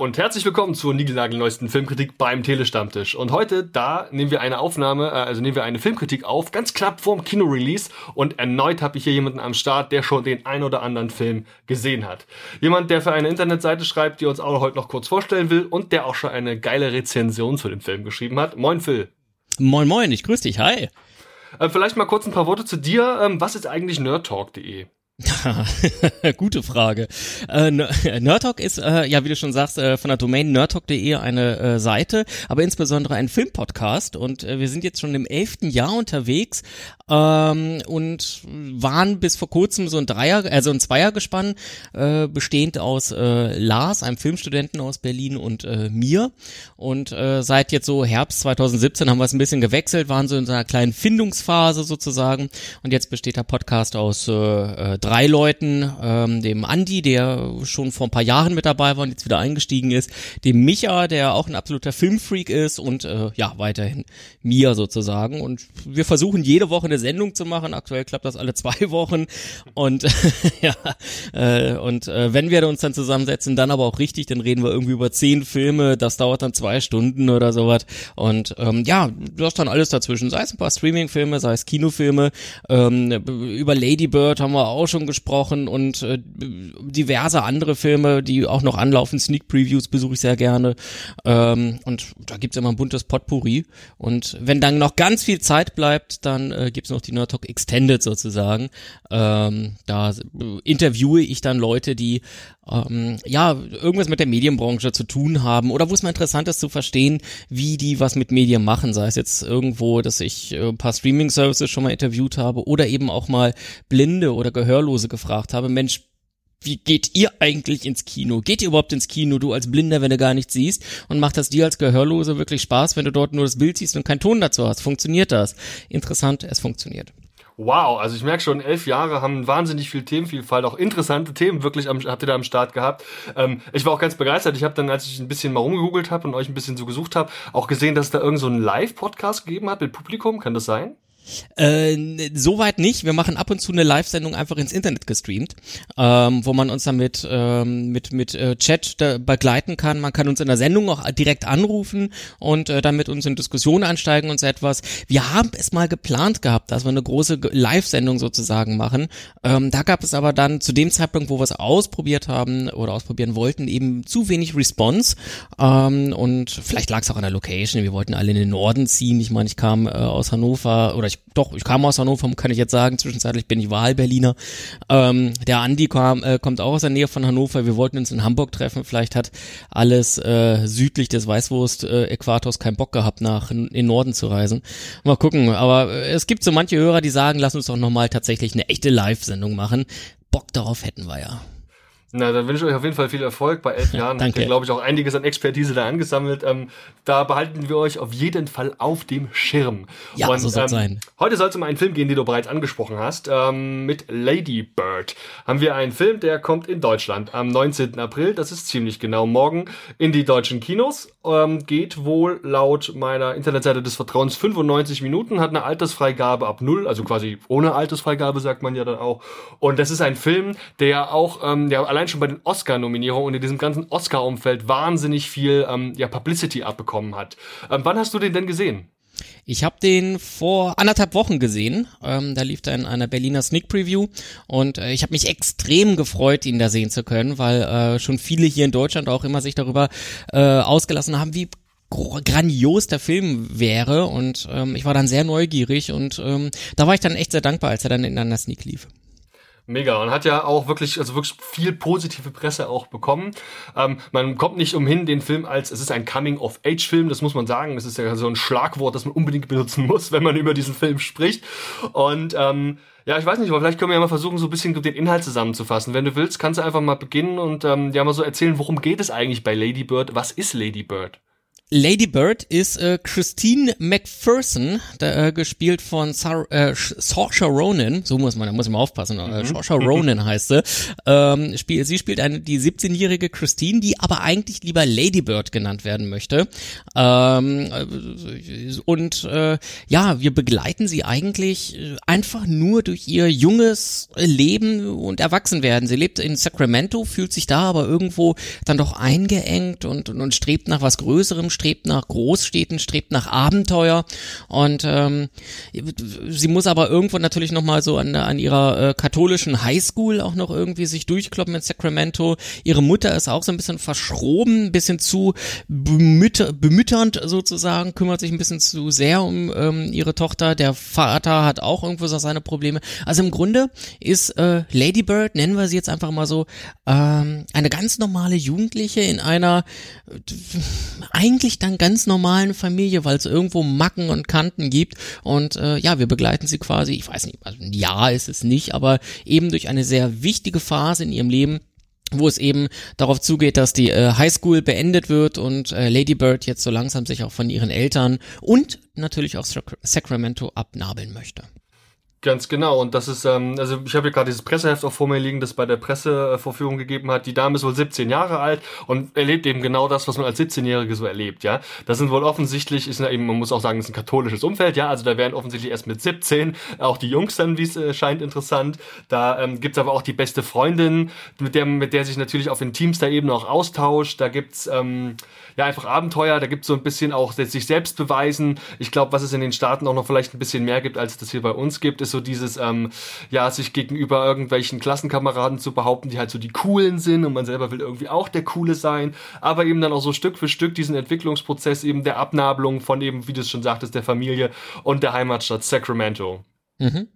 Und herzlich willkommen zur niegelnagelneuesten Filmkritik beim Telestammtisch. Und heute, da nehmen wir eine Aufnahme, äh, also nehmen wir eine Filmkritik auf, ganz knapp vorm Kinorelease. Und erneut habe ich hier jemanden am Start, der schon den ein oder anderen Film gesehen hat. Jemand, der für eine Internetseite schreibt, die uns auch heute noch kurz vorstellen will und der auch schon eine geile Rezension zu dem Film geschrieben hat. Moin Phil. Moin Moin, ich grüße dich, hi. Äh, vielleicht mal kurz ein paar Worte zu dir. Ähm, was ist eigentlich nerdtalk.de? Gute Frage. Äh, Nerdtalk ist, äh, ja, wie du schon sagst, äh, von der Domain nerdtalk.de eine äh, Seite, aber insbesondere ein Filmpodcast. Und äh, wir sind jetzt schon im elften Jahr unterwegs ähm, und waren bis vor kurzem so ein Dreier, also ein Zweiergespann, äh, bestehend aus äh, Lars, einem Filmstudenten aus Berlin und äh, mir. Und äh, seit jetzt so Herbst 2017 haben wir es ein bisschen gewechselt, waren so in so einer kleinen Findungsphase sozusagen. Und jetzt besteht der Podcast aus äh, äh drei Leuten, ähm, dem Andi, der schon vor ein paar Jahren mit dabei war und jetzt wieder eingestiegen ist, dem Micha, der auch ein absoluter Filmfreak ist und äh, ja, weiterhin mir sozusagen. Und wir versuchen jede Woche eine Sendung zu machen. Aktuell klappt das alle zwei Wochen. Und ja, äh, und äh, wenn wir uns dann zusammensetzen, dann aber auch richtig, dann reden wir irgendwie über zehn Filme, das dauert dann zwei Stunden oder sowas. Und ähm, ja, du hast dann alles dazwischen, sei es ein paar Streaming-Filme, sei es Kinofilme. Ähm, über Lady Bird haben wir auch schon schon gesprochen und äh, diverse andere Filme, die auch noch anlaufen. Sneak Previews besuche ich sehr gerne. Ähm, und da gibt's immer ein buntes Potpourri. Und wenn dann noch ganz viel Zeit bleibt, dann äh, gibt's noch die Nerd Talk Extended sozusagen. Ähm, da interviewe ich dann Leute, die ähm, ja irgendwas mit der Medienbranche zu tun haben oder wo es mal interessant ist zu verstehen, wie die was mit Medien machen, sei es jetzt irgendwo, dass ich äh, ein paar Streaming-Services schon mal interviewt habe oder eben auch mal Blinde oder Gehörlose gefragt habe, Mensch, wie geht ihr eigentlich ins Kino? Geht ihr überhaupt ins Kino, du als Blinder, wenn du gar nichts siehst? Und macht das dir als Gehörlose wirklich Spaß, wenn du dort nur das Bild siehst und keinen Ton dazu hast? Funktioniert das? Interessant, es funktioniert. Wow, also ich merke schon, elf Jahre haben wahnsinnig viel Themenvielfalt, auch interessante Themen wirklich am, habt ihr da am Start gehabt. Ähm, ich war auch ganz begeistert. Ich habe dann, als ich ein bisschen mal rumgegoogelt habe und euch ein bisschen so gesucht habe, auch gesehen, dass es da irgend so einen Live-Podcast gegeben hat mit Publikum. Kann das sein? Äh, Soweit nicht. Wir machen ab und zu eine Live-Sendung einfach ins Internet gestreamt, ähm, wo man uns dann mit, ähm, mit, mit äh, Chat begleiten kann. Man kann uns in der Sendung auch direkt anrufen und äh, dann mit uns in Diskussion einsteigen und so etwas. Wir haben es mal geplant gehabt, dass wir eine große Live-Sendung sozusagen machen. Ähm, da gab es aber dann zu dem Zeitpunkt, wo wir es ausprobiert haben oder ausprobieren wollten, eben zu wenig Response. Ähm, und vielleicht lag es auch an der Location. Wir wollten alle in den Norden ziehen. Ich meine, ich kam äh, aus Hannover oder ich doch, ich kam aus Hannover, kann ich jetzt sagen. Zwischenzeitlich bin ich Wahlberliner. Ähm, der Andi kam, äh, kommt auch aus der Nähe von Hannover. Wir wollten uns in Hamburg treffen. Vielleicht hat alles äh, südlich des Weißwurst-Äquators keinen Bock gehabt, nach in den Norden zu reisen. Mal gucken. Aber äh, es gibt so manche Hörer, die sagen, lass uns doch nochmal tatsächlich eine echte Live-Sendung machen. Bock darauf hätten wir ja. Na, dann wünsche ich euch auf jeden Fall viel Erfolg. Bei elf Jahren habt ihr, glaube ich, auch einiges an Expertise da angesammelt. Ähm, da behalten wir euch auf jeden Fall auf dem Schirm. Ja, Und, so soll ähm, sein. Heute soll es um einen Film gehen, den du bereits angesprochen hast. Ähm, mit Lady Bird haben wir einen Film, der kommt in Deutschland am 19. April. Das ist ziemlich genau morgen in die deutschen Kinos. Ähm, geht wohl laut meiner Internetseite des Vertrauens 95 Minuten, hat eine Altersfreigabe ab null, also quasi ohne Altersfreigabe, sagt man ja dann auch. Und das ist ein Film, der auch, ähm, der allein allein schon bei den Oscar-Nominierungen und in diesem ganzen Oscar-Umfeld wahnsinnig viel ähm, ja, Publicity abbekommen hat. Ähm, wann hast du den denn gesehen? Ich habe den vor anderthalb Wochen gesehen. Ähm, da lief er in einer Berliner Sneak Preview und äh, ich habe mich extrem gefreut, ihn da sehen zu können, weil äh, schon viele hier in Deutschland auch immer sich darüber äh, ausgelassen haben, wie grandios der Film wäre und ähm, ich war dann sehr neugierig und ähm, da war ich dann echt sehr dankbar, als er dann in einer Sneak lief. Mega und hat ja auch wirklich, also wirklich viel positive Presse auch bekommen. Ähm, man kommt nicht umhin, den Film als, es ist ein Coming-of-Age-Film, das muss man sagen. Das ist ja so ein Schlagwort, das man unbedingt benutzen muss, wenn man über diesen Film spricht. Und ähm, ja, ich weiß nicht, aber vielleicht können wir ja mal versuchen, so ein bisschen den Inhalt zusammenzufassen. Wenn du willst, kannst du einfach mal beginnen und ähm, ja mal so erzählen, worum geht es eigentlich bei Lady Bird? Was ist Lady Bird? Lady Bird ist äh, Christine McPherson, da, äh, gespielt von Sar äh, Saoirse Ronan, so muss man, da muss man aufpassen, äh, mhm. Saoirse Ronan heißt sie. Ähm, spiel, sie spielt eine die 17-jährige Christine, die aber eigentlich lieber Lady Bird genannt werden möchte. Ähm, äh, und äh, ja, wir begleiten sie eigentlich äh, einfach nur durch ihr junges Leben und Erwachsenwerden. Sie lebt in Sacramento, fühlt sich da aber irgendwo dann doch eingeengt und, und, und strebt nach was Größerem, strebt nach Großstädten, strebt nach Abenteuer und ähm, sie muss aber irgendwo natürlich nochmal so an, an ihrer äh, katholischen Highschool auch noch irgendwie sich durchkloppen in Sacramento. Ihre Mutter ist auch so ein bisschen verschroben, ein bisschen zu bemütter, bemütternd sozusagen, kümmert sich ein bisschen zu sehr um ähm, ihre Tochter. Der Vater hat auch irgendwo so seine Probleme. Also im Grunde ist äh, Lady Bird, nennen wir sie jetzt einfach mal so, ähm, eine ganz normale Jugendliche in einer äh, eigentlich eigentlich dann ganz normalen Familie, weil es irgendwo Macken und Kanten gibt und äh, ja, wir begleiten sie quasi, ich weiß nicht, also ein Jahr ist es nicht, aber eben durch eine sehr wichtige Phase in ihrem Leben, wo es eben darauf zugeht, dass die äh, Highschool beendet wird und äh, Lady Bird jetzt so langsam sich auch von ihren Eltern und natürlich auch Sacramento abnabeln möchte. Ganz genau. Und das ist, ähm, also ich habe hier gerade dieses Presseheft auch vor mir liegen, das bei der Pressevorführung gegeben hat. Die Dame ist wohl 17 Jahre alt und erlebt eben genau das, was man als 17-Jährige so erlebt, ja. Das sind wohl offensichtlich, ist eben, man muss auch sagen, das ist ein katholisches Umfeld, ja. Also da werden offensichtlich erst mit 17 auch die Jungs dann, wie es äh, scheint, interessant. Da ähm, gibt's aber auch die beste Freundin, mit der, mit der sich natürlich auf intimster Ebene auch austauscht. Da gibt's ähm, ja einfach Abenteuer, da gibt's so ein bisschen auch sich selbst beweisen. Ich glaube, was es in den Staaten auch noch vielleicht ein bisschen mehr gibt, als es das hier bei uns gibt, ist so dieses, ähm, ja, sich gegenüber irgendwelchen Klassenkameraden zu behaupten, die halt so die coolen sind und man selber will irgendwie auch der coole sein, aber eben dann auch so Stück für Stück diesen Entwicklungsprozess eben der Abnabelung von eben, wie du es schon sagtest, der Familie und der Heimatstadt Sacramento. Mhm.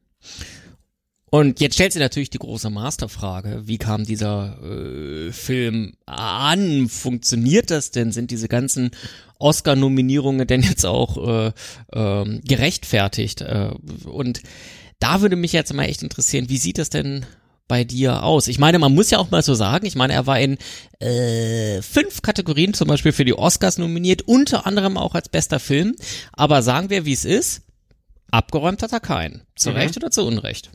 Und jetzt stellt sich natürlich die große Masterfrage, wie kam dieser äh, Film an? Funktioniert das denn? Sind diese ganzen Oscar-Nominierungen denn jetzt auch äh, äh, gerechtfertigt? Und da würde mich jetzt mal echt interessieren, wie sieht das denn bei dir aus? Ich meine, man muss ja auch mal so sagen, ich meine, er war in äh, fünf Kategorien zum Beispiel für die Oscars nominiert, unter anderem auch als bester Film. Aber sagen wir, wie es ist, abgeräumt hat er keinen. Zu mhm. Recht oder zu Unrecht?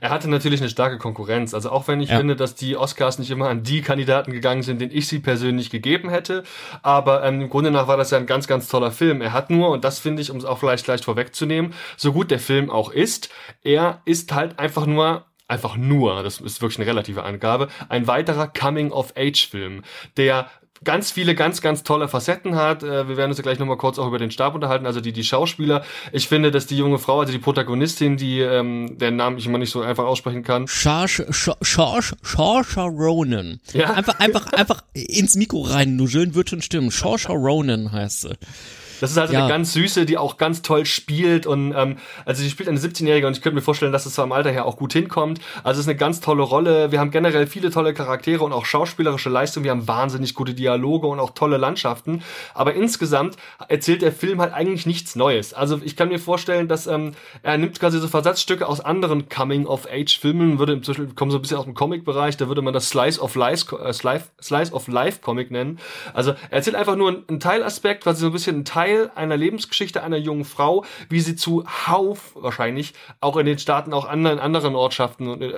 Er hatte natürlich eine starke Konkurrenz. Also auch wenn ich ja. finde, dass die Oscars nicht immer an die Kandidaten gegangen sind, denen ich sie persönlich gegeben hätte. Aber ähm, im Grunde nach war das ja ein ganz, ganz toller Film. Er hat nur, und das finde ich, um es auch vielleicht gleich vorwegzunehmen, so gut der Film auch ist, er ist halt einfach nur einfach nur, das ist wirklich eine relative Angabe, ein weiterer Coming-of-Age-Film, der ganz viele ganz, ganz tolle Facetten hat. Äh, wir werden uns ja gleich nochmal kurz auch über den Stab unterhalten, also die, die Schauspieler. Ich finde, dass die junge Frau, also die Protagonistin, die, ähm, deren Namen ich immer nicht so einfach aussprechen kann. Charge, Charge, Charge Ronan. Ja. Einfach, einfach, einfach ins Mikro reinnuscheln, wird schon stimmen. Charge Ronan heißt sie. Das ist also ja. eine ganz süße, die auch ganz toll spielt und ähm, also sie spielt eine 17-Jährige und ich könnte mir vorstellen, dass es zwar im Alter her auch gut hinkommt. Also es ist eine ganz tolle Rolle. Wir haben generell viele tolle Charaktere und auch schauspielerische Leistungen. Wir haben wahnsinnig gute Dialoge und auch tolle Landschaften. Aber insgesamt erzählt der Film halt eigentlich nichts Neues. Also ich kann mir vorstellen, dass ähm, er nimmt quasi so Versatzstücke aus anderen Coming-of-Age-Filmen, würde zum Beispiel kommen so ein bisschen aus dem Comic-Bereich, da würde man das Slice of Life, äh, Slice, Slice of Life Comic nennen. Also er erzählt einfach nur einen Teilaspekt, quasi so ein bisschen ein Teil Teil einer Lebensgeschichte einer jungen Frau, wie sie zu Hauf wahrscheinlich auch in den Staaten, auch anderen, anderen Ortschaften äh,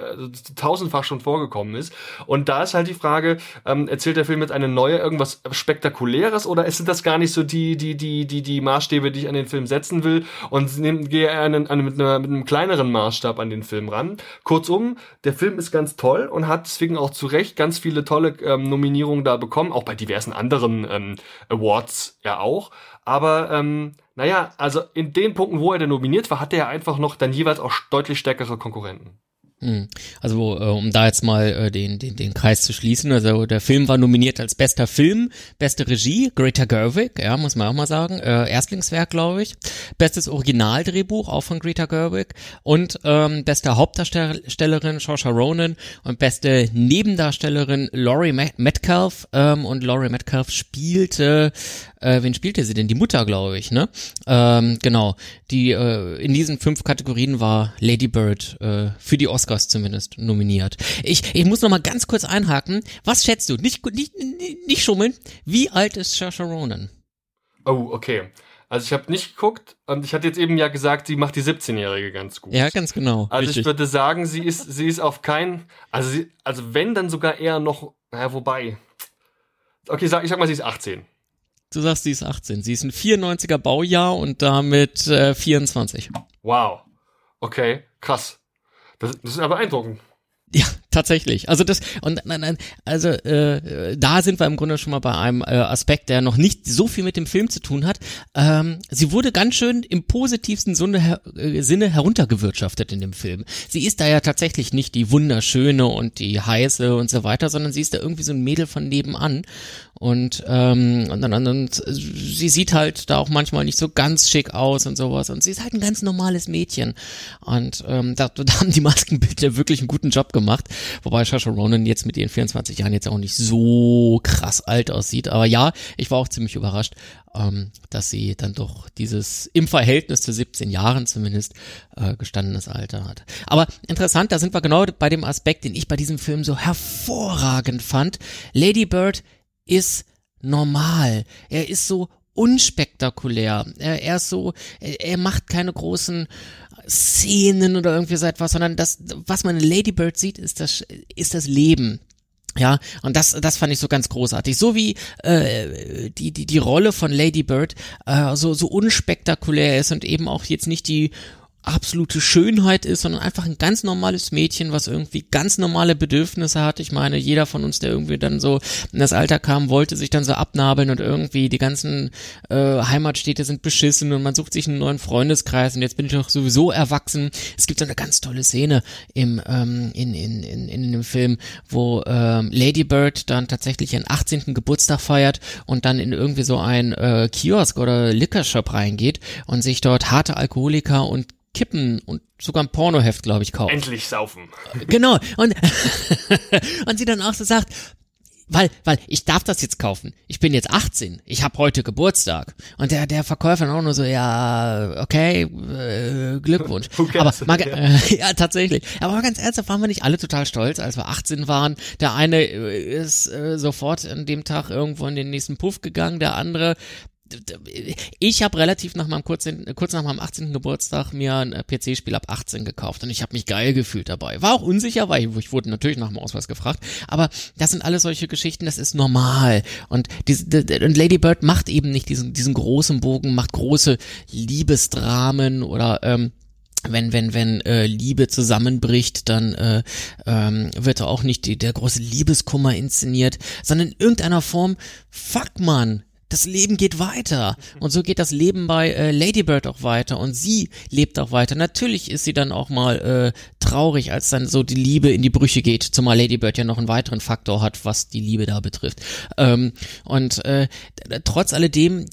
tausendfach schon vorgekommen ist. Und da ist halt die Frage, ähm, erzählt der Film jetzt eine neue, irgendwas Spektakuläres oder sind das gar nicht so die, die, die, die, die Maßstäbe, die ich an den Film setzen will und nehm, gehe eher an, an, mit, einer, mit einem kleineren Maßstab an den Film ran. Kurzum, der Film ist ganz toll und hat deswegen auch zu Recht ganz viele tolle ähm, Nominierungen da bekommen, auch bei diversen anderen ähm, Awards ja auch. Aber ähm, naja, also in den Punkten, wo er denn nominiert war, hatte er einfach noch dann jeweils auch deutlich stärkere Konkurrenten. Hm. Also äh, um da jetzt mal äh, den, den, den Kreis zu schließen, also der Film war nominiert als bester Film, beste Regie, Greta Gerwig, ja, muss man auch mal sagen, äh, Erstlingswerk, glaube ich, bestes Originaldrehbuch, auch von Greta Gerwig und ähm, beste Hauptdarstellerin Saoirse Ronan und beste Nebendarstellerin Laurie Metcalf ähm, und Laurie Metcalf spielte äh, wen spielte sie denn? Die Mutter, glaube ich, ne? Ähm, genau. Die äh, in diesen fünf Kategorien war Lady Bird äh, für die Oscars zumindest nominiert. Ich, ich muss noch mal ganz kurz einhaken. Was schätzt du? Nicht, nicht, nicht, schummeln. Wie alt ist Saoirse Ronan? Oh, okay. Also ich habe nicht geguckt und ich hatte jetzt eben ja gesagt, sie macht die 17-Jährige ganz gut. Ja, ganz genau. Also richtig. ich würde sagen, sie ist, sie ist auf kein, also sie, also wenn dann sogar eher noch, naja, wobei. Okay, sag, ich sag mal, sie ist 18. Du sagst, sie ist 18. Sie ist ein 94er Baujahr und damit äh, 24. Wow. Okay, krass. Das, das ist aber beeindruckend. Ja, tatsächlich. Also das und nein, nein, also äh, da sind wir im Grunde schon mal bei einem äh, Aspekt, der noch nicht so viel mit dem Film zu tun hat. Ähm, sie wurde ganz schön im positivsten Sinne, her, äh, Sinne heruntergewirtschaftet in dem Film. Sie ist da ja tatsächlich nicht die wunderschöne und die heiße und so weiter, sondern sie ist da irgendwie so ein Mädel von nebenan und ähm, und dann und, und sie sieht halt da auch manchmal nicht so ganz schick aus und sowas und sie ist halt ein ganz normales Mädchen und ähm, da, da haben die Maskenbilder wirklich einen guten Job gemacht. Wobei Shasha Ronan jetzt mit ihren 24 Jahren jetzt auch nicht so krass alt aussieht. Aber ja, ich war auch ziemlich überrascht, ähm, dass sie dann doch dieses im Verhältnis zu 17 Jahren zumindest äh, gestandenes Alter hat. Aber interessant, da sind wir genau bei dem Aspekt, den ich bei diesem Film so hervorragend fand. Lady Bird ist normal. Er ist so unspektakulär. Er, er ist so, er, er macht keine großen Szenen oder irgendwie so etwas, sondern das, was man in Lady Bird sieht, ist das, ist das Leben. Ja, und das, das fand ich so ganz großartig. So wie äh, die, die, die Rolle von Lady Bird äh, so, so unspektakulär ist und eben auch jetzt nicht die absolute Schönheit ist, sondern einfach ein ganz normales Mädchen, was irgendwie ganz normale Bedürfnisse hat. Ich meine, jeder von uns, der irgendwie dann so in das Alter kam, wollte sich dann so abnabeln und irgendwie die ganzen äh, Heimatstädte sind beschissen und man sucht sich einen neuen Freundeskreis und jetzt bin ich doch sowieso erwachsen. Es gibt so eine ganz tolle Szene im ähm, in, in, in, in dem Film, wo ähm, Lady Bird dann tatsächlich ihren 18. Geburtstag feiert und dann in irgendwie so ein äh, Kiosk oder Liquor Shop reingeht und sich dort harte Alkoholiker und Kippen und sogar ein Pornoheft, glaube ich, kauft. Endlich saufen. Genau. Und, und sie dann auch so sagt, weil, weil ich darf das jetzt kaufen. Ich bin jetzt 18. Ich habe heute Geburtstag. Und der, der Verkäufer auch nur so, ja, okay, äh, Glückwunsch. Aber mal, äh, ja, tatsächlich. Aber ganz ernsthaft waren wir nicht alle total stolz, als wir 18 waren. Der eine äh, ist äh, sofort an dem Tag irgendwo in den nächsten Puff gegangen, der andere ich habe relativ nach meinem kurz, kurz nach meinem 18. Geburtstag mir ein äh, PC-Spiel ab 18 gekauft und ich habe mich geil gefühlt dabei. War auch unsicher, weil ich, ich wurde natürlich nach dem Ausweis gefragt, aber das sind alles solche Geschichten, das ist normal und, die, die, und Lady Bird macht eben nicht diesen, diesen großen Bogen, macht große Liebesdramen oder ähm, wenn wenn wenn äh, Liebe zusammenbricht, dann äh, ähm, wird auch nicht die, der große Liebeskummer inszeniert, sondern in irgendeiner Form, fuck man, das Leben geht weiter. Und so geht das Leben bei äh, Ladybird auch weiter. Und sie lebt auch weiter. Natürlich ist sie dann auch mal äh, traurig, als dann so die Liebe in die Brüche geht, zumal Ladybird ja noch einen weiteren Faktor hat, was die Liebe da betrifft. Ähm, und äh, trotz alledem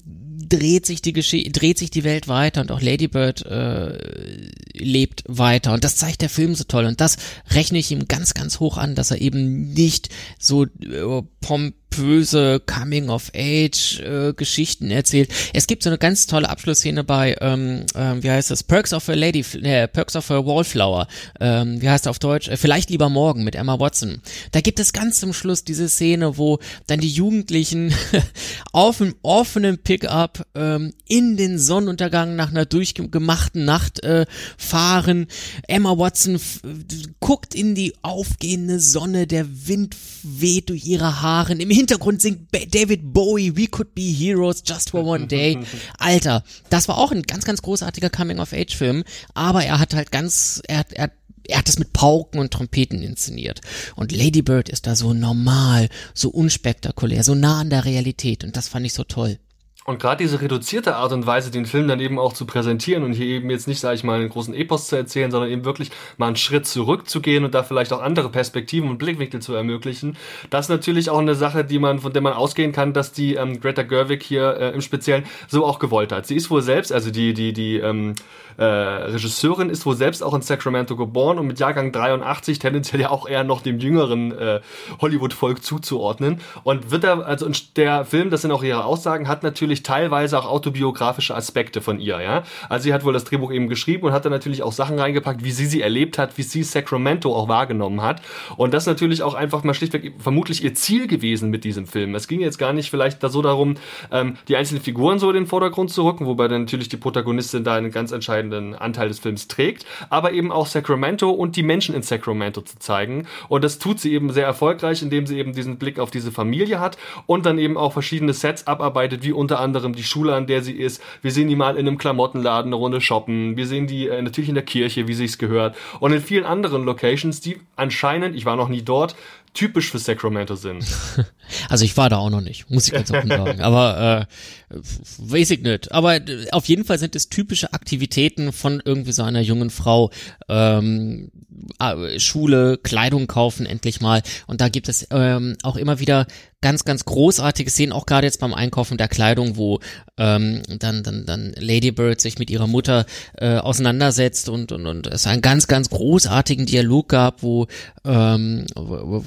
dreht sich die Geschichte, dreht sich die Welt weiter und auch Ladybird äh, lebt weiter und das zeigt der Film so toll und das rechne ich ihm ganz, ganz hoch an, dass er eben nicht so äh, pomp böse Coming-of-Age-Geschichten äh, erzählt. Es gibt so eine ganz tolle Abschlussszene bei, ähm, ähm, wie heißt das, Perks of a Lady, äh, Perks of a Wallflower, ähm, wie heißt das auf Deutsch, äh, vielleicht lieber morgen mit Emma Watson. Da gibt es ganz zum Schluss diese Szene, wo dann die Jugendlichen auf einem offenen Pickup ähm, in den Sonnenuntergang nach einer durchgemachten Nacht äh, fahren. Emma Watson guckt in die aufgehende Sonne, der Wind weht durch ihre Haare, im Hintergrund singt David Bowie, We Could Be Heroes Just for One Day. Alter, das war auch ein ganz, ganz großartiger Coming-of-Age-Film, aber er hat halt ganz, er, er er hat es mit Pauken und Trompeten inszeniert. Und Lady Bird ist da so normal, so unspektakulär, so nah an der Realität. Und das fand ich so toll. Und gerade diese reduzierte Art und Weise, den Film dann eben auch zu präsentieren und hier eben jetzt nicht, sage ich mal, einen großen Epos zu erzählen, sondern eben wirklich mal einen Schritt zurückzugehen und da vielleicht auch andere Perspektiven und Blickwinkel zu ermöglichen, das ist natürlich auch eine Sache, die man, von der man ausgehen kann, dass die ähm, Greta Gerwig hier äh, im Speziellen so auch gewollt hat. Sie ist wohl selbst, also die die die ähm, äh, Regisseurin ist wohl selbst auch in Sacramento geboren und mit Jahrgang 83 tendenziell ja auch eher noch dem jüngeren äh, Hollywood-Volk zuzuordnen und wird da also der Film, das sind auch ihre Aussagen, hat natürlich natürlich teilweise auch autobiografische Aspekte von ihr, ja. Also sie hat wohl das Drehbuch eben geschrieben und hat dann natürlich auch Sachen reingepackt, wie sie sie erlebt hat, wie sie Sacramento auch wahrgenommen hat. Und das natürlich auch einfach mal schlichtweg vermutlich ihr Ziel gewesen mit diesem Film. Es ging jetzt gar nicht vielleicht da so darum, ähm, die einzelnen Figuren so in den Vordergrund zu rücken, wobei dann natürlich die Protagonistin da einen ganz entscheidenden Anteil des Films trägt, aber eben auch Sacramento und die Menschen in Sacramento zu zeigen. Und das tut sie eben sehr erfolgreich, indem sie eben diesen Blick auf diese Familie hat und dann eben auch verschiedene Sets abarbeitet, wie unter anderem die Schule, an der sie ist. Wir sehen die mal in einem Klamottenladen eine Runde shoppen. Wir sehen die äh, natürlich in der Kirche, wie sich's gehört. Und in vielen anderen Locations, die anscheinend, ich war noch nie dort, typisch für Sacramento sind. Also ich war da auch noch nicht, muss ich ganz offen sagen. Aber äh, weiß ich nicht. Aber äh, auf jeden Fall sind es typische Aktivitäten von irgendwie so einer jungen Frau. Ähm, Schule, Kleidung kaufen endlich mal. Und da gibt es ähm, auch immer wieder ganz, ganz großartige Szenen, auch gerade jetzt beim Einkaufen der Kleidung, wo ähm, dann, dann, dann Lady Bird sich mit ihrer Mutter äh, auseinandersetzt und, und, und es einen ganz, ganz großartigen Dialog gab, wo, ähm, wo,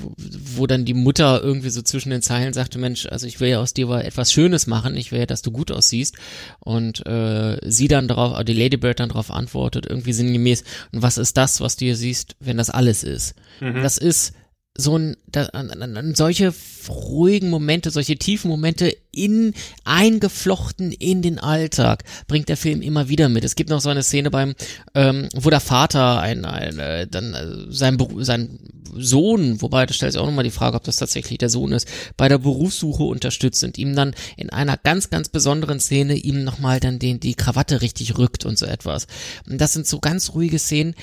wo dann die Mutter irgendwie so zwischen den Zeilen sagte, Mensch, also ich will ja aus dir etwas Schönes machen, ich will ja, dass du gut aussiehst. Und äh, sie dann darauf, die Lady Bird dann darauf antwortet, irgendwie sinngemäß, und was ist das, was du hier siehst, wenn das alles ist? Mhm. Das ist so ein, da, an, an, solche ruhigen Momente, solche tiefen Momente in eingeflochten in den Alltag bringt der Film immer wieder mit. Es gibt noch so eine Szene beim, ähm, wo der Vater ein, ein äh, dann äh, sein sein Sohn, wobei da stellt sich auch nochmal die Frage, ob das tatsächlich der Sohn ist, bei der Berufssuche unterstützt und ihm dann in einer ganz ganz besonderen Szene ihm nochmal dann den die Krawatte richtig rückt und so etwas. Und das sind so ganz ruhige Szenen,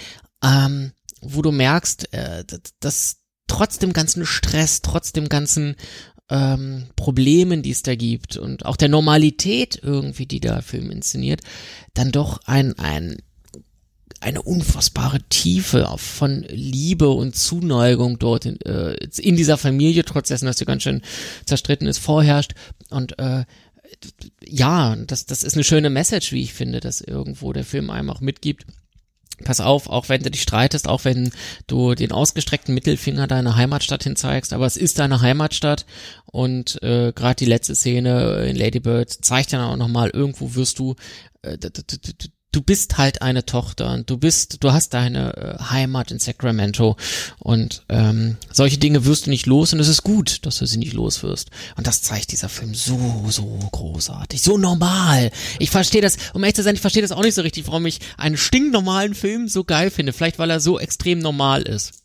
ähm, wo du merkst, äh, dass trotz dem ganzen Stress, trotz dem ganzen ähm, Problemen, die es da gibt und auch der Normalität irgendwie, die der Film inszeniert, dann doch ein, ein eine unfassbare Tiefe von Liebe und Zuneigung dort in, äh, in dieser Familie, trotz dessen, dass sie ganz schön zerstritten ist, vorherrscht. Und äh, ja, das, das ist eine schöne Message, wie ich finde, dass irgendwo der Film einem auch mitgibt pass auf, auch wenn du dich streitest, auch wenn du den ausgestreckten Mittelfinger deiner Heimatstadt hinzeigst, aber es ist deine Heimatstadt und äh, gerade die letzte Szene in Lady Bird zeigt dann auch nochmal, irgendwo wirst du äh, du bist halt eine Tochter und du bist, du hast deine äh, Heimat in Sacramento und ähm, solche Dinge wirst du nicht los und es ist gut, dass du sie nicht los wirst. Und das zeigt dieser Film so, so großartig, so normal. Ich verstehe das, um ehrlich zu sein, ich verstehe das auch nicht so richtig, warum ich einen stinknormalen Film so geil finde. Vielleicht, weil er so extrem normal ist.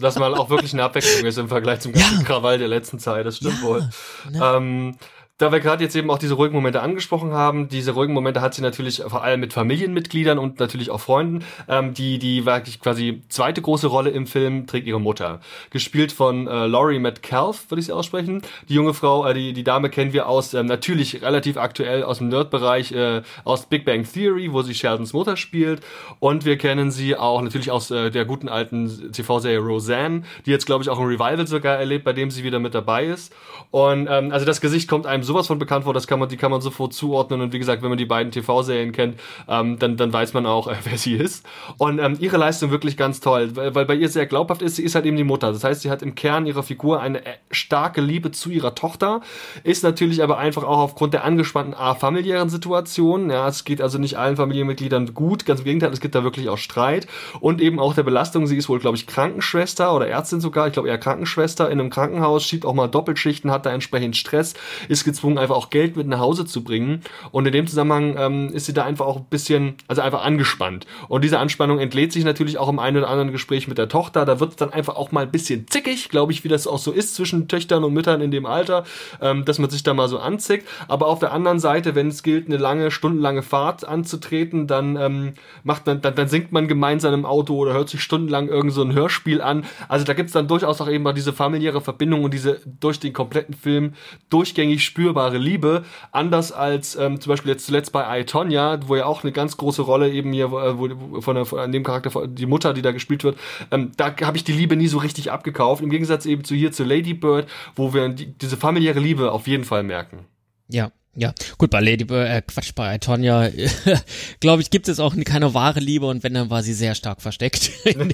Dass mal auch wirklich eine Abwechslung ist im Vergleich zum ganzen ja. Krawall der letzten Zeit, das stimmt ja, wohl. Ne? Ähm, da wir gerade jetzt eben auch diese ruhigen Momente angesprochen haben, diese ruhigen Momente hat sie natürlich vor allem mit Familienmitgliedern und natürlich auch Freunden. Ähm, die, die wirklich quasi zweite große Rolle im Film trägt ihre Mutter. Gespielt von äh, Laurie Metcalf, würde ich sie aussprechen. Die junge Frau, äh, die, die Dame kennen wir aus, ähm, natürlich relativ aktuell aus dem Nerd-Bereich, äh, aus Big Bang Theory, wo sie Sheldons Mutter spielt. Und wir kennen sie auch natürlich aus äh, der guten alten TV-Serie Roseanne, die jetzt, glaube ich, auch ein Revival sogar erlebt, bei dem sie wieder mit dabei ist. Und ähm, also das Gesicht kommt einem sowas von bekannt vor, das kann man, die kann man sofort zuordnen. Und wie gesagt, wenn man die beiden TV-Serien kennt, ähm, dann, dann weiß man auch, äh, wer sie ist. Und ähm, ihre Leistung wirklich ganz toll, weil, weil bei ihr sehr glaubhaft ist, sie ist halt eben die Mutter. Das heißt, sie hat im Kern ihrer Figur eine äh, starke Liebe zu ihrer Tochter, ist natürlich aber einfach auch aufgrund der angespannten A, familiären Situation. Ja, es geht also nicht allen Familienmitgliedern gut, ganz im Gegenteil, es gibt da wirklich auch Streit und eben auch der Belastung. Sie ist wohl, glaube ich, Krankenschwester oder Ärztin sogar, ich glaube eher Krankenschwester in einem Krankenhaus, schiebt auch mal Doppelschichten, hat da entsprechend Stress, ist gezwungen, einfach auch Geld mit nach Hause zu bringen. Und in dem Zusammenhang ähm, ist sie da einfach auch ein bisschen, also einfach angespannt. Und diese Anspannung entlädt sich natürlich auch im einen oder anderen Gespräch mit der Tochter. Da wird es dann einfach auch mal ein bisschen zickig, glaube ich, wie das auch so ist zwischen Töchtern und Müttern in dem Alter, ähm, dass man sich da mal so anzickt. Aber auf der anderen Seite, wenn es gilt, eine lange, stundenlange Fahrt anzutreten, dann ähm, macht man, dann, dann singt man gemeinsam im Auto oder hört sich stundenlang irgend so ein Hörspiel an. Also da gibt es dann durchaus auch eben mal diese familiäre Verbindung und diese durch den kompletten Film durchgängig spürbare Liebe, anders als ähm, zum Beispiel jetzt zuletzt bei I, Tonya, wo ja auch eine ganz große Rolle eben hier äh, wo, von, der, von dem Charakter, die Mutter, die da gespielt wird, ähm, da habe ich die Liebe nie so richtig abgekauft, im Gegensatz eben zu hier zu Lady Bird, wo wir die, diese familiäre Liebe auf jeden Fall merken. Ja, Ja, gut, bei Lady Bird, äh, Quatsch, bei Tonya, glaube ich, gibt es auch keine wahre Liebe und wenn, dann war sie sehr stark versteckt in,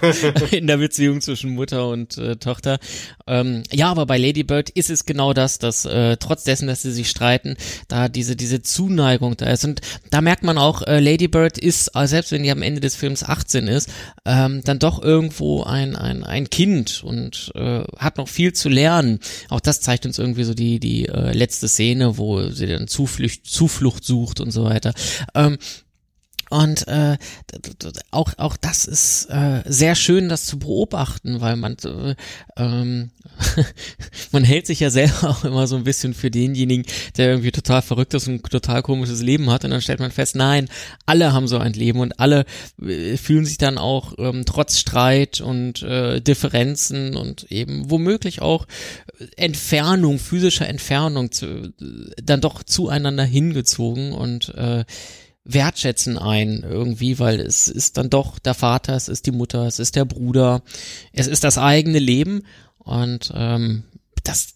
in der Beziehung zwischen Mutter und äh, Tochter. Ähm, ja, aber bei Lady Bird ist es genau das, dass äh, trotz dessen, dass sie sich streiten, da diese, diese Zuneigung da ist. Und da merkt man auch, äh, Lady Bird ist, äh, selbst wenn die am Ende des Films 18 ist, ähm, dann doch irgendwo ein, ein, ein Kind und äh, hat noch viel zu lernen. Auch das zeigt uns irgendwie so die, die äh, letzte Szene, wo sie dann Zuflucht, Zuflucht sucht und so weiter. Ähm, und äh, auch auch das ist äh, sehr schön, das zu beobachten, weil man äh, ähm, man hält sich ja selber auch immer so ein bisschen für denjenigen, der irgendwie total verrückt ist und total komisches Leben hat. Und dann stellt man fest, nein, alle haben so ein Leben und alle äh, fühlen sich dann auch ähm, trotz Streit und äh, Differenzen und eben womöglich auch Entfernung, physischer Entfernung zu, äh, dann doch zueinander hingezogen und äh, wertschätzen ein irgendwie, weil es ist dann doch der Vater, es ist die Mutter, es ist der Bruder, es ist das eigene Leben. Und ähm, das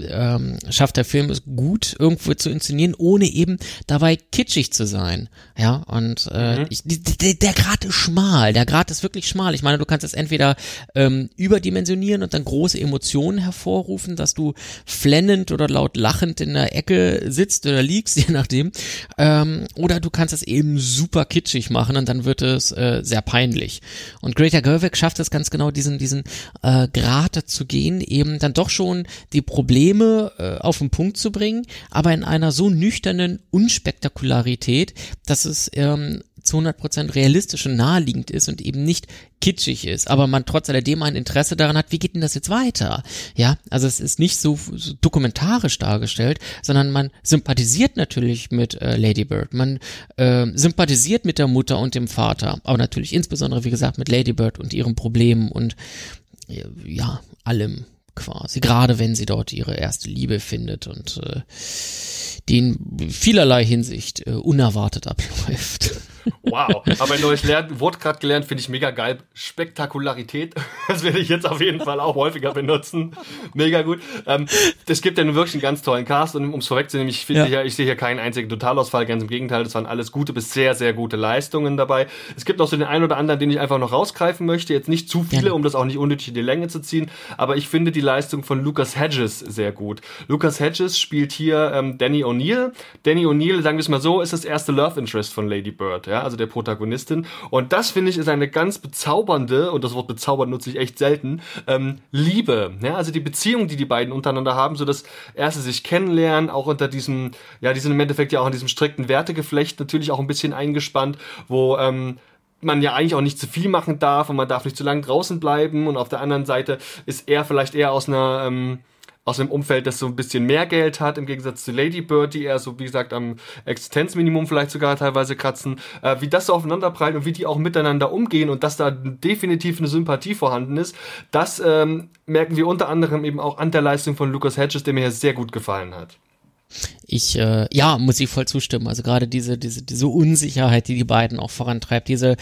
ähm, schafft der Film es gut irgendwo zu inszenieren, ohne eben dabei kitschig zu sein. Ja, und äh, mhm. ich, der, der Grad ist schmal, der Grad ist wirklich schmal. Ich meine, du kannst es entweder ähm, überdimensionieren und dann große Emotionen hervorrufen, dass du flennend oder laut lachend in der Ecke sitzt oder liegst, je nachdem. Ähm, oder du kannst es eben super kitschig machen und dann wird es äh, sehr peinlich. Und Greta Gerwig schafft es ganz genau, diesen, diesen äh, Grad zu gehen, eben dann doch schon die Probleme Probleme äh, auf den Punkt zu bringen, aber in einer so nüchternen Unspektakularität, dass es ähm, zu 100% realistisch und naheliegend ist und eben nicht kitschig ist, aber man trotz alledem ein Interesse daran hat, wie geht denn das jetzt weiter? Ja, also es ist nicht so, so dokumentarisch dargestellt, sondern man sympathisiert natürlich mit äh, Lady Bird, man äh, sympathisiert mit der Mutter und dem Vater, aber natürlich insbesondere, wie gesagt, mit Lady Bird und ihren Problemen und ja, allem quasi, gerade wenn sie dort ihre erste Liebe findet und äh, die in vielerlei Hinsicht äh, unerwartet abläuft. Wow, aber ein neues Lern Wort gerade gelernt, finde ich mega geil. Spektakularität, das werde ich jetzt auf jeden Fall auch häufiger benutzen. Mega gut. Ähm, es gibt ja nun wirklich einen ganz tollen Cast und um es vorwegzunehmen, ich finde ja. hier, ich sehe hier keinen einzigen Totalausfall, ganz im Gegenteil, das waren alles gute bis sehr, sehr gute Leistungen dabei. Es gibt auch so den einen oder anderen, den ich einfach noch rausgreifen möchte, jetzt nicht zu viele, um das auch nicht unnötig in die Länge zu ziehen, aber ich finde die Leistung von Lucas Hedges sehr gut. Lucas Hedges spielt hier ähm, Danny O'Neill. Danny O'Neill, sagen wir es mal so, ist das erste Love Interest von Lady Bird, ja, also der Protagonistin. Und das finde ich ist eine ganz bezaubernde, und das Wort bezaubern nutze ich echt selten, ähm, Liebe. Ja, also die Beziehung, die die beiden untereinander haben, so dass erste sich kennenlernen, auch unter diesem, ja, die sind im Endeffekt ja auch in diesem strikten Wertegeflecht natürlich auch ein bisschen eingespannt, wo ähm, man ja eigentlich auch nicht zu viel machen darf und man darf nicht zu lange draußen bleiben und auf der anderen Seite ist er vielleicht eher aus einer ähm, aus einem Umfeld, das so ein bisschen mehr Geld hat, im Gegensatz zu Lady Bird, die eher so, wie gesagt, am Existenzminimum vielleicht sogar teilweise kratzen, äh, wie das so aufeinanderprallt und wie die auch miteinander umgehen und dass da definitiv eine Sympathie vorhanden ist, das ähm, merken wir unter anderem eben auch an der Leistung von Lucas Hedges, der mir sehr gut gefallen hat ich, äh, ja, muss ich voll zustimmen. Also gerade diese, diese, diese Unsicherheit, die die beiden auch vorantreibt, diese,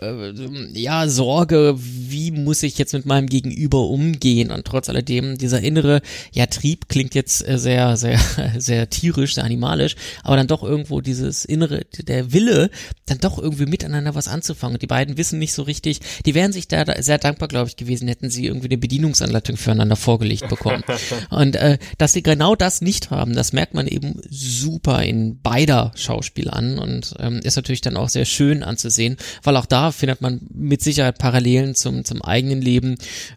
äh, ja, Sorge, wie muss ich jetzt mit meinem Gegenüber umgehen? Und trotz alledem, dieser innere, ja, Trieb klingt jetzt äh, sehr, sehr, sehr tierisch, sehr animalisch, aber dann doch irgendwo dieses innere, der Wille, dann doch irgendwie miteinander was anzufangen. Und die beiden wissen nicht so richtig, die wären sich da sehr dankbar, glaube ich, gewesen, hätten sie irgendwie eine Bedienungsanleitung füreinander vorgelegt bekommen. Und äh, dass sie genau das nicht haben, das merkt man eben super in beider Schauspiel an und ähm, ist natürlich dann auch sehr schön anzusehen, weil auch da findet man mit Sicherheit Parallelen zum, zum eigenen Leben.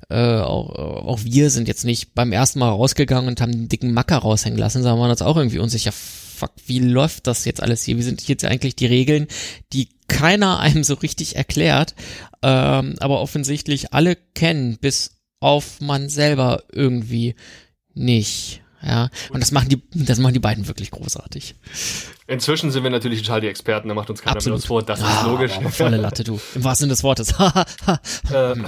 Äh, auch, auch wir sind jetzt nicht beim ersten Mal rausgegangen und haben den dicken Macker raushängen lassen, sondern waren uns auch irgendwie unsicher. Fuck, wie läuft das jetzt alles hier? Wie sind jetzt eigentlich die Regeln, die keiner einem so richtig erklärt, ähm, aber offensichtlich alle kennen, bis auf man selber irgendwie nicht. Ja, und das machen die, das machen die beiden wirklich großartig. Inzwischen sind wir natürlich total die Experten, da macht uns keiner Absolut. mehr vor, das ah, ist logisch. volle Latte, du. Im wahrsten Sinne des Wortes. ähm,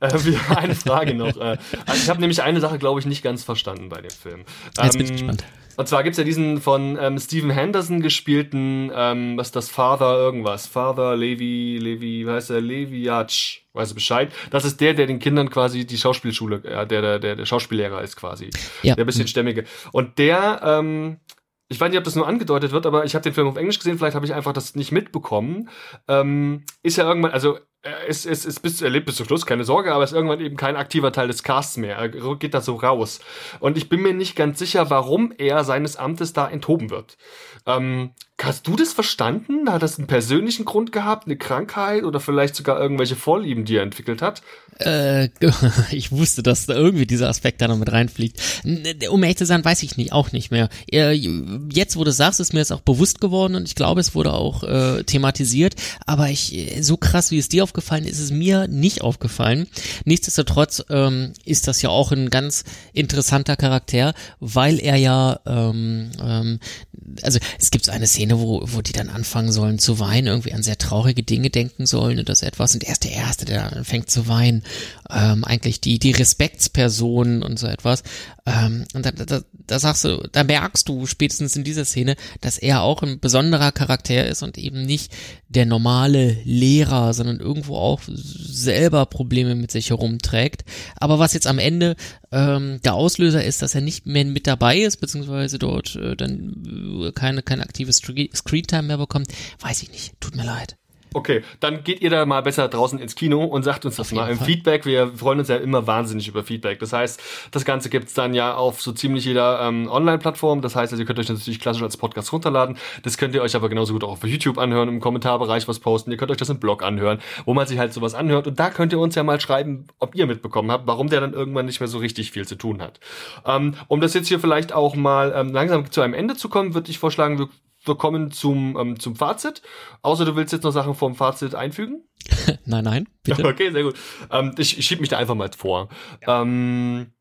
äh, eine Frage noch. Äh, also ich habe nämlich eine Sache, glaube ich, nicht ganz verstanden bei dem Film. Ähm, Jetzt bin ich ähm, gespannt. Und zwar gibt es ja diesen von ähm, Stephen Henderson gespielten, ähm, was ist das, Father irgendwas, Father Levi, Levi, wie heißt er, Leviatsch, weißt du Bescheid? Das ist der, der den Kindern quasi die Schauspielschule, ja, der, der, der, der Schauspiellehrer ist quasi. Ja. Der bisschen stämmige. Und der, ähm, ich weiß nicht, ob das nur angedeutet wird, aber ich habe den Film auf Englisch gesehen, vielleicht habe ich einfach das nicht mitbekommen. Ähm, ist ja irgendwann, also es, es, es bis, er lebt bis zum Schluss, keine Sorge, aber ist irgendwann eben kein aktiver Teil des Casts mehr. Er geht da so raus. Und ich bin mir nicht ganz sicher, warum er seines Amtes da enthoben wird. Ähm, hast du das verstanden? Hat das einen persönlichen Grund gehabt, eine Krankheit oder vielleicht sogar irgendwelche Vorlieben, die er entwickelt hat? Äh, ich wusste, dass da irgendwie dieser Aspekt da noch mit reinfliegt. Um ehrlich zu sein, weiß ich nicht, auch nicht mehr. Jetzt, wo du sagst, ist mir das auch bewusst geworden und ich glaube, es wurde auch äh, thematisiert, aber ich, so krass, wie es dir aufgefallen ist, ist es mir nicht aufgefallen. Nichtsdestotrotz ähm, ist das ja auch ein ganz interessanter Charakter, weil er ja, ähm, ähm, also es gibt so eine Szene, wo, wo die dann anfangen sollen zu weinen, irgendwie an sehr traurige Dinge denken sollen und das etwas und er ist der Erste, der anfängt zu weinen ähm, eigentlich die, die Respektspersonen und so etwas. Ähm, und da, da, da sagst du, da merkst du spätestens in dieser Szene, dass er auch ein besonderer Charakter ist und eben nicht der normale Lehrer, sondern irgendwo auch selber Probleme mit sich herumträgt. Aber was jetzt am Ende ähm, der Auslöser ist, dass er nicht mehr mit dabei ist, beziehungsweise dort äh, dann äh, keine, keine aktive Screentime mehr bekommt, weiß ich nicht. Tut mir leid. Okay, dann geht ihr da mal besser draußen ins Kino und sagt uns das mal im Fall. Feedback. Wir freuen uns ja immer wahnsinnig über Feedback. Das heißt, das Ganze gibt's dann ja auf so ziemlich jeder ähm, Online-Plattform. Das heißt, also ihr könnt euch das natürlich klassisch als Podcast runterladen. Das könnt ihr euch aber genauso gut auch auf YouTube anhören, im Kommentarbereich was posten. Ihr könnt euch das im Blog anhören, wo man sich halt sowas anhört. Und da könnt ihr uns ja mal schreiben, ob ihr mitbekommen habt, warum der dann irgendwann nicht mehr so richtig viel zu tun hat. Ähm, um das jetzt hier vielleicht auch mal ähm, langsam zu einem Ende zu kommen, würde ich vorschlagen, wir wir kommen zum, ähm, zum Fazit. Außer du willst jetzt noch Sachen vom Fazit einfügen? nein, nein, bitte. Okay, sehr gut. Ähm, ich ich schiebe mich da einfach mal vor. Ja. Ähm,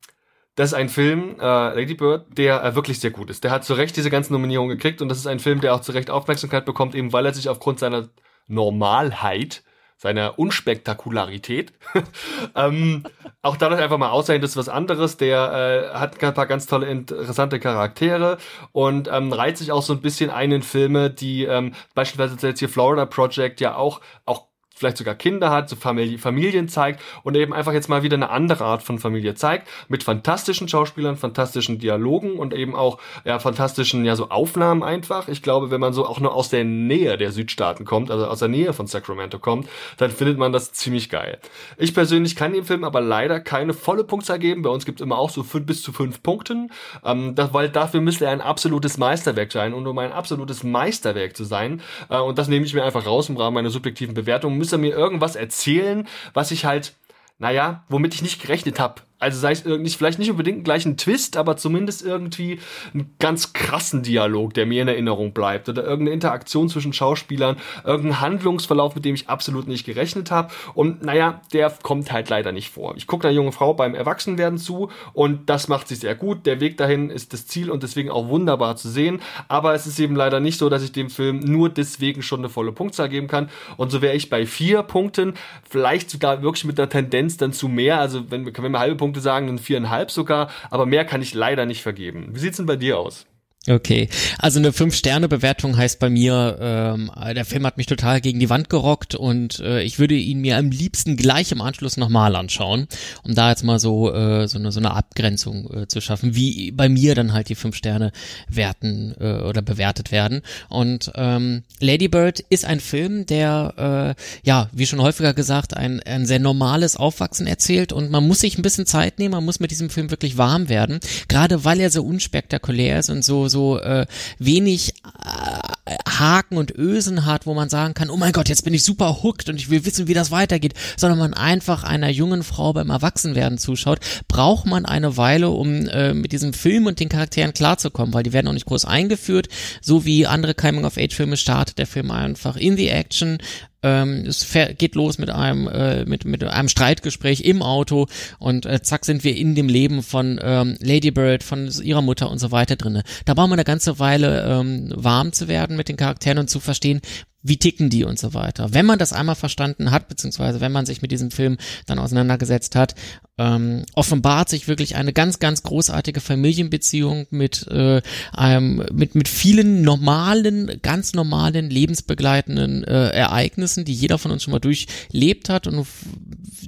das ist ein Film, äh, Lady Bird, der äh, wirklich sehr gut ist. Der hat zu Recht diese ganzen Nominierungen gekriegt und das ist ein Film, der auch zu Recht Aufmerksamkeit bekommt, eben weil er sich aufgrund seiner Normalheit seiner Unspektakularität. ähm, auch dadurch einfach mal aussehen, das ist was anderes. Der äh, hat ein paar ganz tolle, interessante Charaktere und ähm, reiht sich auch so ein bisschen ein in Filme, die ähm, beispielsweise jetzt hier Florida Project ja auch, auch vielleicht sogar Kinder hat, so Familie, Familien zeigt und eben einfach jetzt mal wieder eine andere Art von Familie zeigt, mit fantastischen Schauspielern, fantastischen Dialogen und eben auch ja, fantastischen ja so Aufnahmen einfach. Ich glaube, wenn man so auch nur aus der Nähe der Südstaaten kommt, also aus der Nähe von Sacramento kommt, dann findet man das ziemlich geil. Ich persönlich kann dem Film aber leider keine volle Punktzahl geben. Bei uns gibt es immer auch so fünf, bis zu fünf Punkten, ähm, das, weil dafür müsste er ein absolutes Meisterwerk sein und um ein absolutes Meisterwerk zu sein, äh, und das nehme ich mir einfach raus im Rahmen meiner subjektiven Bewertung, müsste er mir irgendwas erzählen, was ich halt, naja, womit ich nicht gerechnet habe. Also sei es nicht, vielleicht nicht unbedingt gleich ein Twist, aber zumindest irgendwie einen ganz krassen Dialog, der mir in Erinnerung bleibt. Oder irgendeine Interaktion zwischen Schauspielern, irgendein Handlungsverlauf, mit dem ich absolut nicht gerechnet habe. Und naja, der kommt halt leider nicht vor. Ich gucke einer junge Frau beim Erwachsenwerden zu und das macht sie sehr gut. Der Weg dahin ist das Ziel und deswegen auch wunderbar zu sehen. Aber es ist eben leider nicht so, dass ich dem Film nur deswegen schon eine volle Punktzahl geben kann. Und so wäre ich bei vier Punkten, vielleicht sogar wirklich mit der Tendenz dann zu mehr. Also wenn, wenn wir halbe Punkte Punkte sagen, dann viereinhalb sogar, aber mehr kann ich leider nicht vergeben. Wie sieht's denn bei dir aus? Okay, also eine Fünf-Sterne-Bewertung heißt bei mir, ähm, der Film hat mich total gegen die Wand gerockt und äh, ich würde ihn mir am liebsten gleich im Anschluss nochmal anschauen, um da jetzt mal so äh, so eine so eine Abgrenzung äh, zu schaffen, wie bei mir dann halt die fünf Sterne werten äh, oder bewertet werden. Und ähm, Lady Bird ist ein Film, der äh, ja, wie schon häufiger gesagt, ein, ein sehr normales Aufwachsen erzählt und man muss sich ein bisschen Zeit nehmen, man muss mit diesem Film wirklich warm werden, gerade weil er so unspektakulär ist und so so äh, wenig äh, Haken und Ösen hat, wo man sagen kann, oh mein Gott, jetzt bin ich super hooked und ich will wissen, wie das weitergeht, sondern man einfach einer jungen Frau beim Erwachsenwerden zuschaut, braucht man eine Weile, um äh, mit diesem Film und den Charakteren klarzukommen, weil die werden auch nicht groß eingeführt, so wie andere Coming-of-Age-Filme startet der Film einfach in the Action, ähm, es geht los mit einem äh, mit mit einem Streitgespräch im Auto und äh, zack sind wir in dem Leben von ähm, Lady Bird, von ihrer Mutter und so weiter drinne. Da braucht man eine ganze Weile ähm, warm zu werden mit den Charakteren und zu verstehen, wie ticken die und so weiter. Wenn man das einmal verstanden hat, beziehungsweise wenn man sich mit diesem Film dann auseinandergesetzt hat, ähm, offenbart sich wirklich eine ganz, ganz großartige Familienbeziehung mit äh, einem, mit mit vielen normalen, ganz normalen lebensbegleitenden äh, Ereignissen, die jeder von uns schon mal durchlebt hat und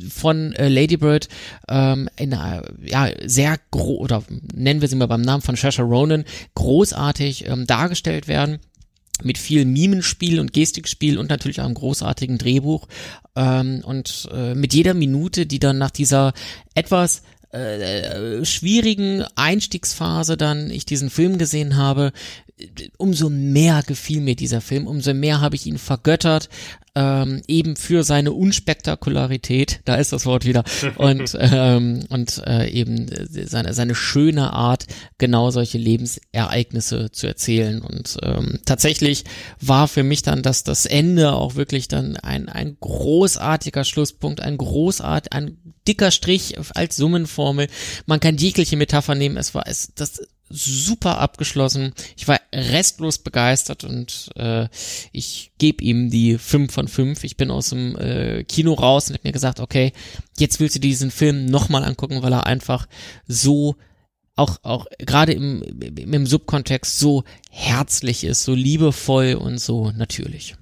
von äh, Lady Bird ähm, in einer, ja, sehr groß, oder nennen wir sie mal beim Namen von Shasha Ronan, großartig ähm, dargestellt werden mit viel Mimenspiel und Gestikspiel und natürlich auch einem großartigen Drehbuch. Ähm, und äh, mit jeder Minute, die dann nach dieser etwas äh, schwierigen Einstiegsphase dann ich diesen Film gesehen habe, umso mehr gefiel mir dieser Film, umso mehr habe ich ihn vergöttert, ähm, eben für seine Unspektakularität, da ist das Wort wieder, und, ähm, und äh, eben seine, seine schöne Art, genau solche Lebensereignisse zu erzählen. Und ähm, tatsächlich war für mich dann das, das Ende auch wirklich dann ein, ein großartiger Schlusspunkt, ein großart, ein dicker Strich als Summenformel. Man kann jegliche Metapher nehmen, es war es, das super abgeschlossen. Ich war restlos begeistert und äh, ich gebe ihm die 5 von 5. Ich bin aus dem äh, Kino raus und habe mir gesagt, okay, jetzt willst du diesen Film nochmal angucken, weil er einfach so auch, auch gerade im, im, im Subkontext so herzlich ist, so liebevoll und so natürlich.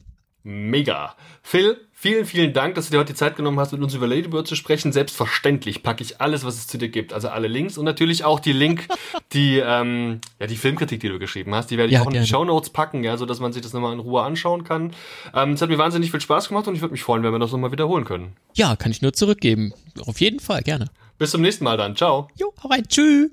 Mega. Phil, Vielen, vielen Dank, dass du dir heute die Zeit genommen hast, mit uns über Ladybird zu sprechen. Selbstverständlich packe ich alles, was es zu dir gibt, also alle Links und natürlich auch die Link, die ähm, ja die Filmkritik, die du geschrieben hast, die werde ich ja, auch in die Show Notes packen, ja, so dass man sich das nochmal in Ruhe anschauen kann. Ähm, es hat mir wahnsinnig viel Spaß gemacht und ich würde mich freuen, wenn wir das nochmal wiederholen können. Ja, kann ich nur zurückgeben. Auf jeden Fall, gerne. Bis zum nächsten Mal dann. Ciao. Jo, hau rein. Tschüss.